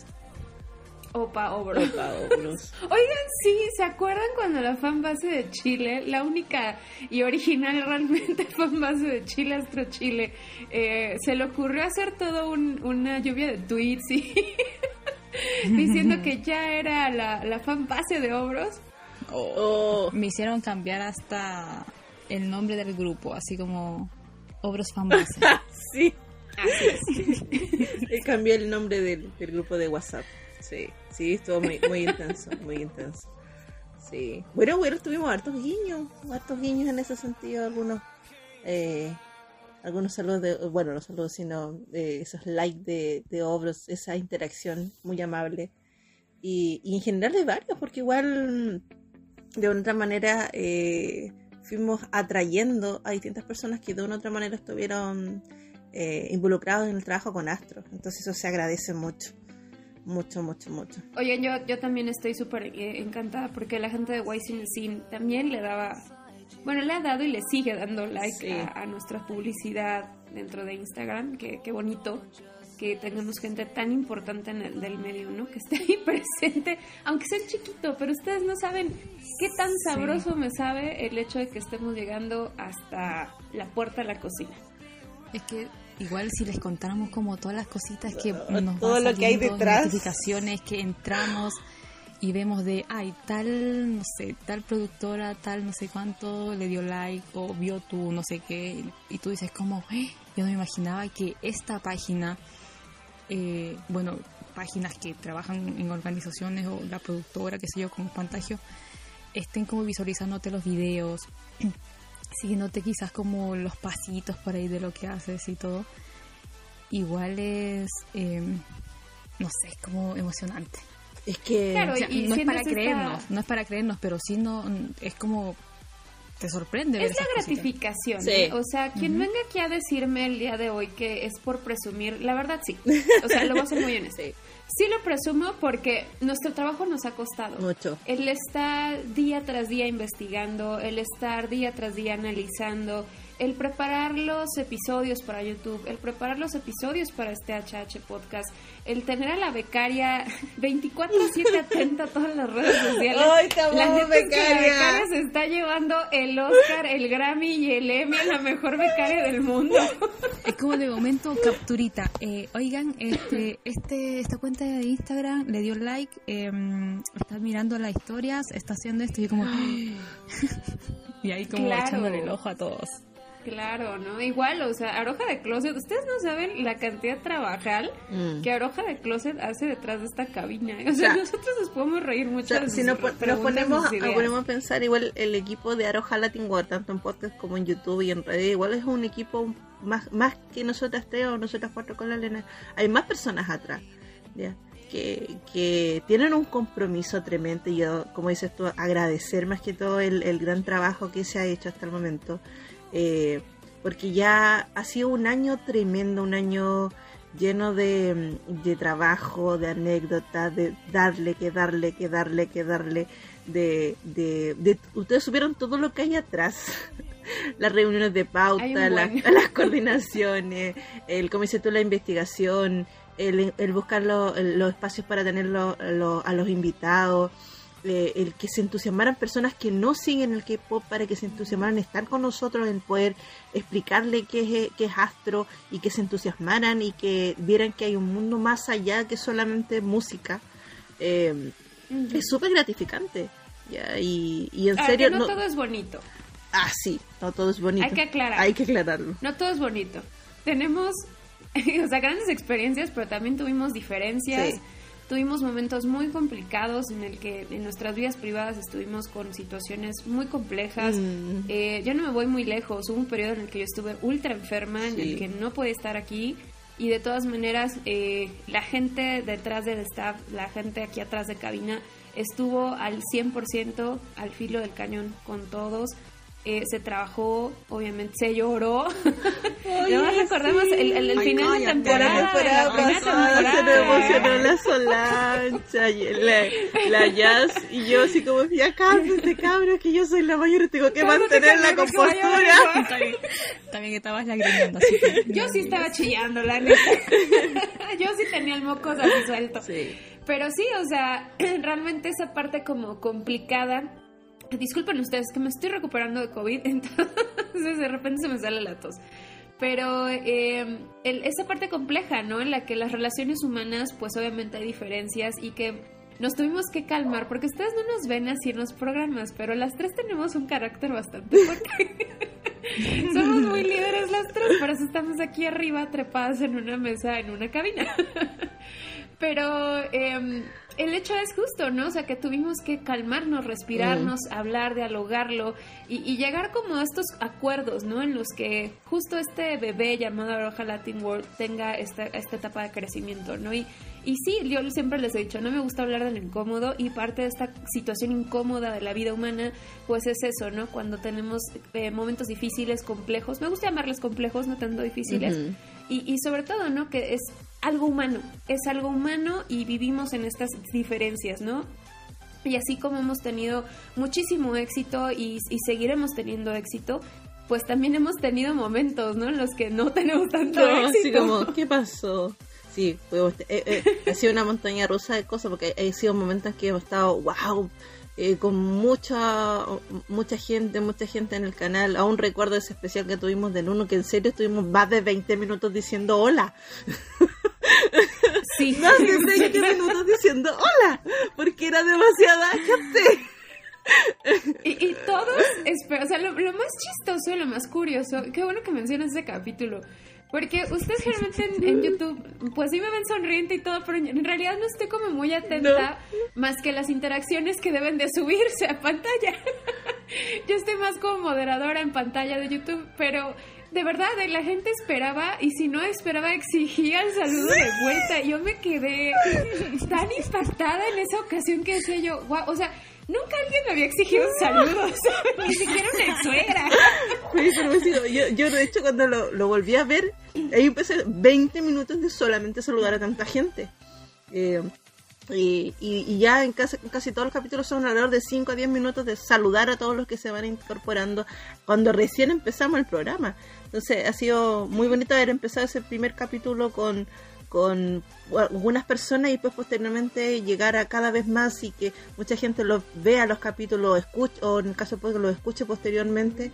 Opa, Obros. Opa, Obros. Oigan, sí, ¿se acuerdan cuando la fanbase de Chile, la única y original realmente fanbase de Chile, Astro Chile, eh, se le ocurrió hacer todo un- una lluvia de tweets y diciendo que ya era la, la fanbase de Obros? Oh, Me hicieron cambiar hasta el nombre del grupo, así como Obros Fanbase. sí. Así es. Le cambié el nombre del, del grupo de WhatsApp. Sí, sí, estuvo muy, muy intenso, muy intenso. Sí. Bueno, bueno, tuvimos hartos guiños, hartos guiños en ese sentido, algunos, eh, algunos saludos de, bueno, no saludos, sino eh, esos likes de, de obras, esa interacción muy amable. Y, en general de varios, porque igual de una otra manera eh, fuimos atrayendo a distintas personas que de una otra manera estuvieron eh, involucrados en el trabajo con Astro. Entonces eso se agradece mucho, mucho, mucho, mucho. Oigan, yo, yo también estoy súper eh, encantada porque la gente de Wise Scene también le daba, bueno, le ha dado y le sigue dando like Sí. a, a nuestra publicidad dentro de Instagram, que qué bonito. que tengamos gente tan importante en el del medio, ¿no? Que esté ahí presente, aunque sea chiquito, pero ustedes no saben qué tan sabroso me sabe el hecho de que estemos llegando hasta la puerta de la cocina. Es que igual si les contáramos como todas las cositas que nos todo lo que hay detrás. notificaciones que entramos y vemos de, ay, tal, no sé, tal productora, tal no sé cuánto le dio like o vio tu no sé qué y tú dices como, "Eh, yo no me imaginaba que esta página, eh, bueno, páginas que trabajan en organizaciones o la productora, qué sé yo, como Pantagio, estén como visualizándote los videos, siguiéndote quizás como los pasitos por ahí de lo que haces y todo, igual es, eh, no sé, es como emocionante. Es que Claro, O sea, y no es para esta- creernos, no es para creernos, pero sí no, es como, te sorprende ver Es la gratificación, Sí. ¿eh? O sea, quien venga aquí a decirme el día de hoy que es por presumir, la verdad sí. O sea, lo voy a ser muy honesto. Sí lo presumo porque nuestro trabajo nos ha costado. Mucho. El estar día tras día investigando, el estar día tras día analizando, el preparar los episodios para YouTube, el preparar los episodios para este HH Podcast, el tener a la becaria 24-7 atenta a todas las redes sociales. Ay, te la es que becaria se está llevando el Oscar, el Grammy y el Emmy a la mejor becaria del mundo. Es como de momento capturita. Eh, oigan, este, este, esta cuenta de Instagram le dio like, eh, está mirando las historias, está haciendo esto y yo como... y ahí como Claro. echándole el ojo a todos. Claro, ¿no? Igual, o sea, Aroja de Closet, ustedes no saben la cantidad de trabajal Mm. que Aroja de Closet hace detrás de esta cabina. O sea, O sea, nosotros nos podemos reír O mucho. sea, de si nos, pon- nos ponemos, a, ponemos a pensar, igual el equipo de Aroja Latin World, tanto en podcast como en YouTube y en redes, igual es un equipo más, más que nosotras tres o nosotras cuatro con la Elena. Hay más personas atrás, ¿ya? Que, que tienen un compromiso tremendo y yo, como dices tú, agradecer más que todo el, el gran trabajo que se ha hecho hasta el momento. Eh, porque ya ha sido un año tremendo, un año lleno de, de trabajo, de anécdotas, de darle, que darle, que darle, que darle, de, de, de- ustedes supieron todo lo que hay atrás. Las reuniones de pauta, las, las coordinaciones, el, como dices tú, la investigación, el, el buscar lo- los espacios para tener lo- lo- a los invitados, eh, el que se entusiasmaran personas que no siguen el K-pop para que se entusiasmaran estar con nosotros en poder explicarle qué es, qué es Astro y que se entusiasmaran y que vieran que hay un mundo más allá que solamente música. Eh, es súper gratificante. Ya, y, y en Ah, serio, que no, no, todo es bonito. ah, sí, no todo es bonito. Hay que aclarar. Hay que aclararlo. No todo es bonito. Tenemos, o sea, grandes experiencias, pero también tuvimos diferencias. Sí. Tuvimos momentos muy complicados en el que en nuestras vidas privadas estuvimos con situaciones muy complejas. Mm. Eh, yo no me voy muy lejos. Hubo un periodo en el que yo estuve ultra enferma, en el que no podía estar aquí. Y de todas maneras, eh, la gente detrás del staff, la gente aquí atrás de cabina, estuvo al 100% al filo del cañón con todos. Eh, se trabajó, obviamente se lloró. Además recordamos el, el- el Ay, final de temporada. La temporada se nos temporada. emocionó la Solancha y la, la Jazz y yo así como ya cálmate cabros que yo soy la mayor y tengo que mantener la compostura también, también estabas así que... Yo sí estaba chillando, la neta. Yo sí tenía el moco así suelto. Sí. Pero sí, o sea, realmente esa parte como complicada. Disculpen ustedes que me estoy recuperando de COVID, entonces de repente se me sale la tos. Pero eh, el- esa parte compleja, ¿no? En la que las relaciones humanas, pues obviamente hay diferencias y que nos tuvimos que calmar, porque ustedes no nos ven así en los programas, pero las tres tenemos un carácter bastante fuerte. Somos muy líderes las tres, por eso estamos aquí arriba trepadas en una mesa, en una cabina. Pero eh, el hecho es justo, ¿no? O sea, que tuvimos que calmarnos, respirarnos, hablar, dialogarlo y, y llegar como a estos acuerdos, ¿no? En los que justo este bebé llamado Aroja Latin World tenga esta, esta etapa de crecimiento, ¿no? Y, y sí, yo siempre les he dicho, no me gusta hablar de lo incómodo y parte de esta situación incómoda de la vida humana, pues es eso, ¿no? Cuando tenemos eh, momentos difíciles, complejos, me gusta llamarles complejos, no tanto difíciles, y, y sobre todo, ¿no? Que es algo humano, es algo humano y vivimos en estas diferencias, ¿no? Y así como hemos tenido muchísimo éxito y, y seguiremos teniendo éxito, pues también hemos tenido momentos, ¿no? En los que no tenemos tanto No, así éxito. como, ¿qué pasó? Sí, pues, eh, eh, ha sido una montaña rusa de cosas porque ha sido momentos en que hemos estado, wow, eh, con mucha mucha gente, mucha gente en el canal. Aún recuerdo ese especial que tuvimos del uno, que en serio estuvimos más de 20 minutos diciendo hola. Sí. más de 20 minutos diciendo hola, porque era demasiada gente. Y, y todos, o sea, lo, lo más chistoso y lo más curioso, qué bueno que mencionas ese capítulo, porque ustedes generalmente en, en YouTube, pues sí me ven sonriente y todo, pero en realidad no estoy como muy atenta más que las interacciones que deben de subirse a pantalla. Yo estoy más como moderadora en pantalla de YouTube, pero de verdad, eh, la gente esperaba y si no esperaba exigía el saludo de vuelta. Yo me quedé tan impactada en esa ocasión que decía yo, guau, o sea, nunca alguien me había exigido un saludo, ni siquiera una suegra. Sí, pero yo, yo de hecho cuando lo, lo volví a ver, ahí empecé 20 minutos de solamente saludar a tanta gente. Eh, y, y- y ya en casi, casi todos los capítulos son alrededor de 5 a 10 minutos de saludar a todos los que se van incorporando cuando recién empezamos el programa. Entonces ha sido muy bonito haber empezado ese primer capítulo con, con algunas personas y después posteriormente llegar a cada vez más y que mucha gente los vea los capítulos escuche, o en el caso pues que los escuche posteriormente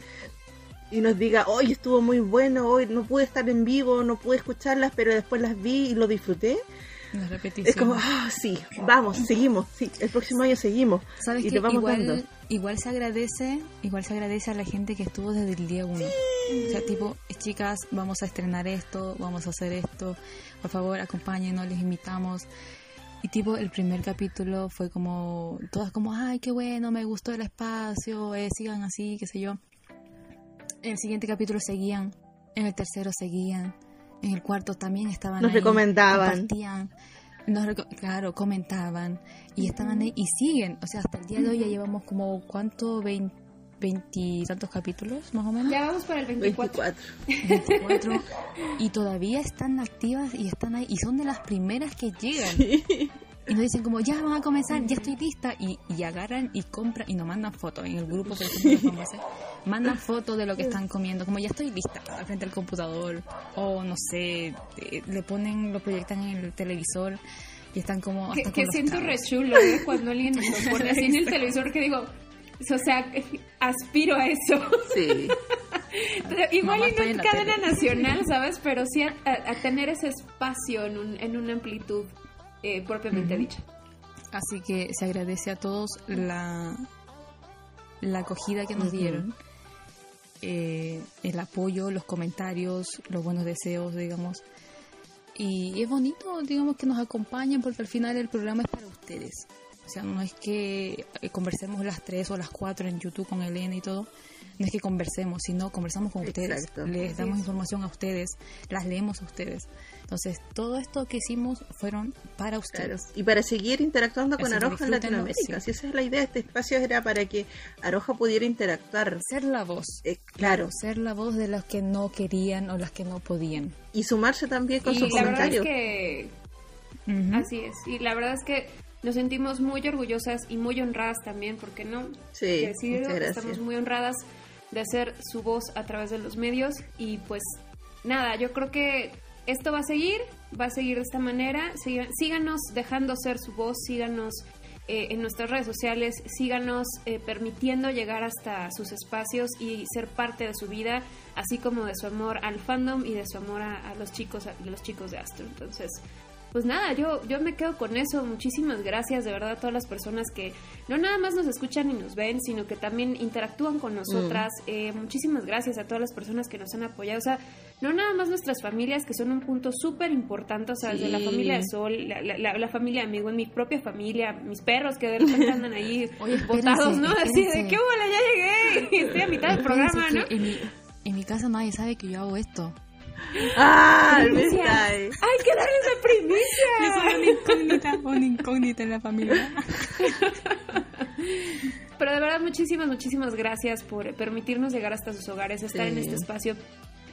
y nos diga, hoy estuvo muy bueno, hoy no pude estar en vivo, no pude escucharlas, pero después las vi y lo disfruté. La repetición. Es como, ah, sí, vamos, seguimos, sí, el próximo año seguimos. ¿Sabes y que vamos igual, dando. igual se agradece, igual se agradece a la gente que estuvo desde el día uno. O sea, tipo, chicas, vamos a estrenar esto, vamos a hacer esto, por favor, acompáñenos, les invitamos. Y tipo, el primer capítulo fue como, todas como, ay, qué bueno, me gustó el espacio, eh, sigan así, qué sé yo. En el siguiente capítulo seguían, en el tercero seguían, en el cuarto también estaban Nos ahí, recomendaban. nos reco- claro, comentaban y estaban ahí y siguen, o sea, hasta el día de hoy ya llevamos como cuánto, Vein- veintitantos capítulos más o menos, Ya vamos para el 24. 24. 24 y todavía están activas y están ahí y son de las primeras que llegan. Y nos dicen como, ya van a comenzar, ya estoy lista. Y, y agarran y compran y nos mandan fotos. En el grupo, que vamos a hacer, mandan fotos de lo que están comiendo. Como ya estoy lista al frente del computador. O no sé, eh, le ponen, lo proyectan en el televisor y están como... Que, hasta que los siento re chulo ¿eh? cuando alguien lo pone así en el televisor que digo, o sea, aspiro a eso. Sí. Pero Igual Mamá, y no en cadena tele. nacional, ¿sabes? Pero sí a, a- a tener ese espacio en, un, en una amplitud eh, propiamente dicha. Así que se agradece a todos la, la acogida que nos dieron, eh, el apoyo, los comentarios, los buenos deseos, digamos. Y es bonito, digamos, que nos acompañen porque al final el programa es para ustedes. O sea, no es que eh, conversemos las tres o las cuatro en YouTube con Elena y todo. No es que conversemos, sino conversamos con ustedes. Exacto. Les damos información a ustedes, las leemos a ustedes. Entonces, todo esto que hicimos fueron para Claro. ustedes. Y para seguir interactuando con Aroja en Latinoamérica. sí. Si esa es la idea, este espacio era para que Aroja pudiera interactuar. Ser la voz. Eh, claro. Ser la voz de los que no querían o las que no podían. Y sumarse también con Y sus la verdad es que Ujú. así es. Y la verdad es que nos sentimos muy orgullosas y muy honradas también, porque no Sí, decirlo, estamos muy honradas de ser su voz a través de los medios y pues nada, yo creo que esto va a seguir, va a seguir de esta manera, síganos dejando ser su voz, síganos eh, en nuestras redes sociales, síganos eh, permitiendo llegar hasta sus espacios y ser parte de su vida, así como de su amor al fandom y de su amor a, a los chicos, a los chicos de Astro. Entonces, pues nada, yo, yo me quedo con eso. Muchísimas gracias de verdad a todas las personas que no nada más nos escuchan y nos ven, sino que también interactúan con nosotras. Eh, muchísimas gracias a todas las personas que nos han apoyado. O sea, no nada más nuestras familias, que son un punto súper importante, o sea, desde la familia de Sol, la, la- la- la familia de amigo, en mi propia familia, mis perros que de repente andan ahí Oye, botados, espérense, ¿no? Así de. ¿qué hubo? Ya llegué. Estoy a mitad del programa, ¿no? En mi, en mi casa nadie sabe que yo hago esto. ¡Ah! Primicia. ¡Hay que darles la primicia! una incógnita, una incógnita en la familia. Pero de verdad, muchísimas, muchísimas gracias por permitirnos llegar hasta sus hogares, estar Sí. en este espacio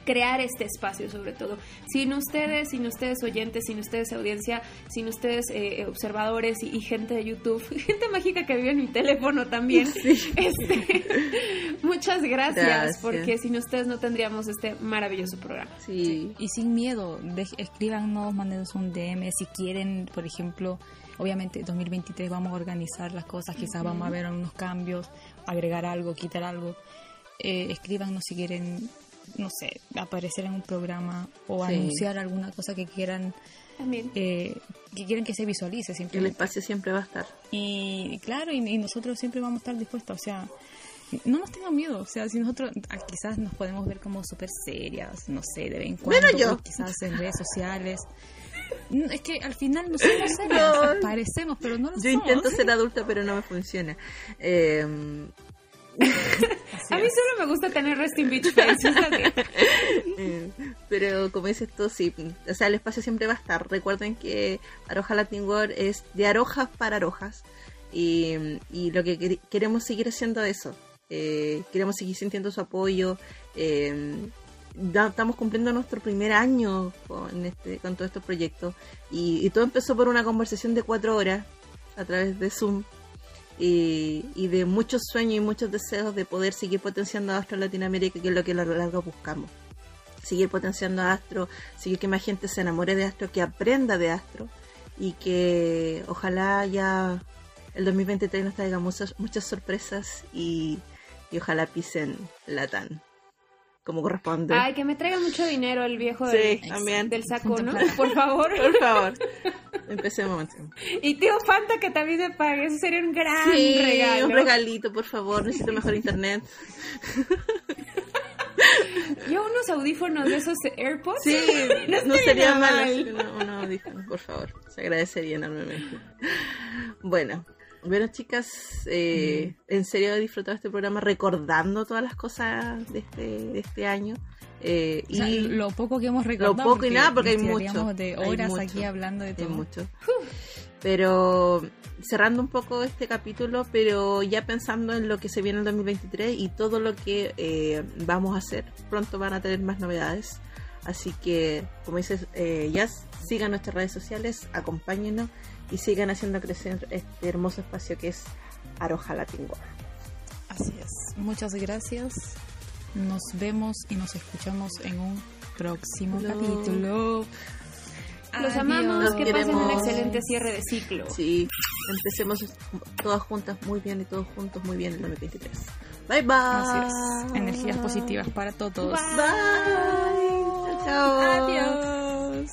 crear este espacio sobre todo. Sin ustedes, sin ustedes oyentes, sin ustedes audiencia, sin ustedes eh, observadores y, y gente de YouTube, gente mágica que vive en mi teléfono también. Este, muchas gracias, Gracias. porque sin ustedes no tendríamos este maravilloso programa. Sí. Y sin miedo, de- escríbanos, mándenos un DM si quieren, por ejemplo, obviamente 2023 vamos a organizar las cosas, quizás vamos a ver unos cambios, agregar algo, quitar algo. Eh, escríbanos si quieren, no sé, aparecer en un programa o Sí. anunciar alguna cosa que quieran, eh, que quieran que se visualice El simplemente. espacio siempre va a estar. Y claro, y, y nosotros siempre vamos a estar dispuestos, o sea, no nos tengan miedo, o sea, si nosotros ah, quizás nos podemos ver como súper serias, no sé, de vez en cuando, yo. quizás en redes sociales. No, Es que al final no somos serias, No. parecemos, pero no lo Yo somos. intento ser adulta, pero no me funciona. Eh, Así A mí solo me gusta tener resting beach face. es así. eh, pero como dices tú, sí. O sea, el espacio siempre va a estar. Recuerden que Aroja Latin World es de arojas para arojas. Y, y lo que quer- queremos seguir haciendo es eso. Eh, queremos seguir sintiendo su apoyo. Eh, ya estamos cumpliendo nuestro primer año con, este, con todos estos proyectos. Y, y todo empezó por una conversación de cuatro horas a través de Zoom. Y, y de muchos sueños y muchos deseos de poder seguir potenciando a Astro en Latinoamérica, que es lo que a lo largo buscamos. Seguir potenciando a Astro, seguir que más gente se enamore de Astro, que aprenda de Astro y que ojalá ya el 2023 nos traiga muchas, muchas sorpresas y, y ojalá pisen Latán como corresponde. Ay, que me traiga mucho dinero el viejo Sí, del, también. del saco, ¿no? Por favor. Por favor, empecemos. Y tío Fanta que también me pague. Eso sería un gran Sí, regalo. un regalito, por favor. Necesito mejor internet. Yo unos audífonos de esos AirPods. Sí, no, sería mal. mal. Audífonos, por favor. Se agradecería enormemente. Bueno, bueno, chicas, eh, en serio he disfrutado este programa recordando todas las cosas de este, de este año. Eh, O sea, y lo poco que hemos recordado. Lo poco y nada, porque hay mucho. de Hay horas mucho. aquí hablando de hay todo. mucho. Pero cerrando un poco este capítulo, pero ya pensando en lo que se viene en 2023 y todo lo que eh, vamos a hacer. Pronto van a tener más novedades. Así que, como dices, eh, ya sigan nuestras redes sociales, acompáñenos y sigan haciendo crecer este hermoso espacio que es Aroja Latin World. Así es. Muchas gracias. Nos vemos y nos escuchamos en un próximo No. capítulo. Los Adiós. amamos. Que pasen un queremos. excelente cierre de ciclo. Sí, empecemos todas juntas muy bien y todos juntos muy bien el 2023. Bye bye. Así es. Energías positivas para todos. Bye. Chao, chao. Adiós.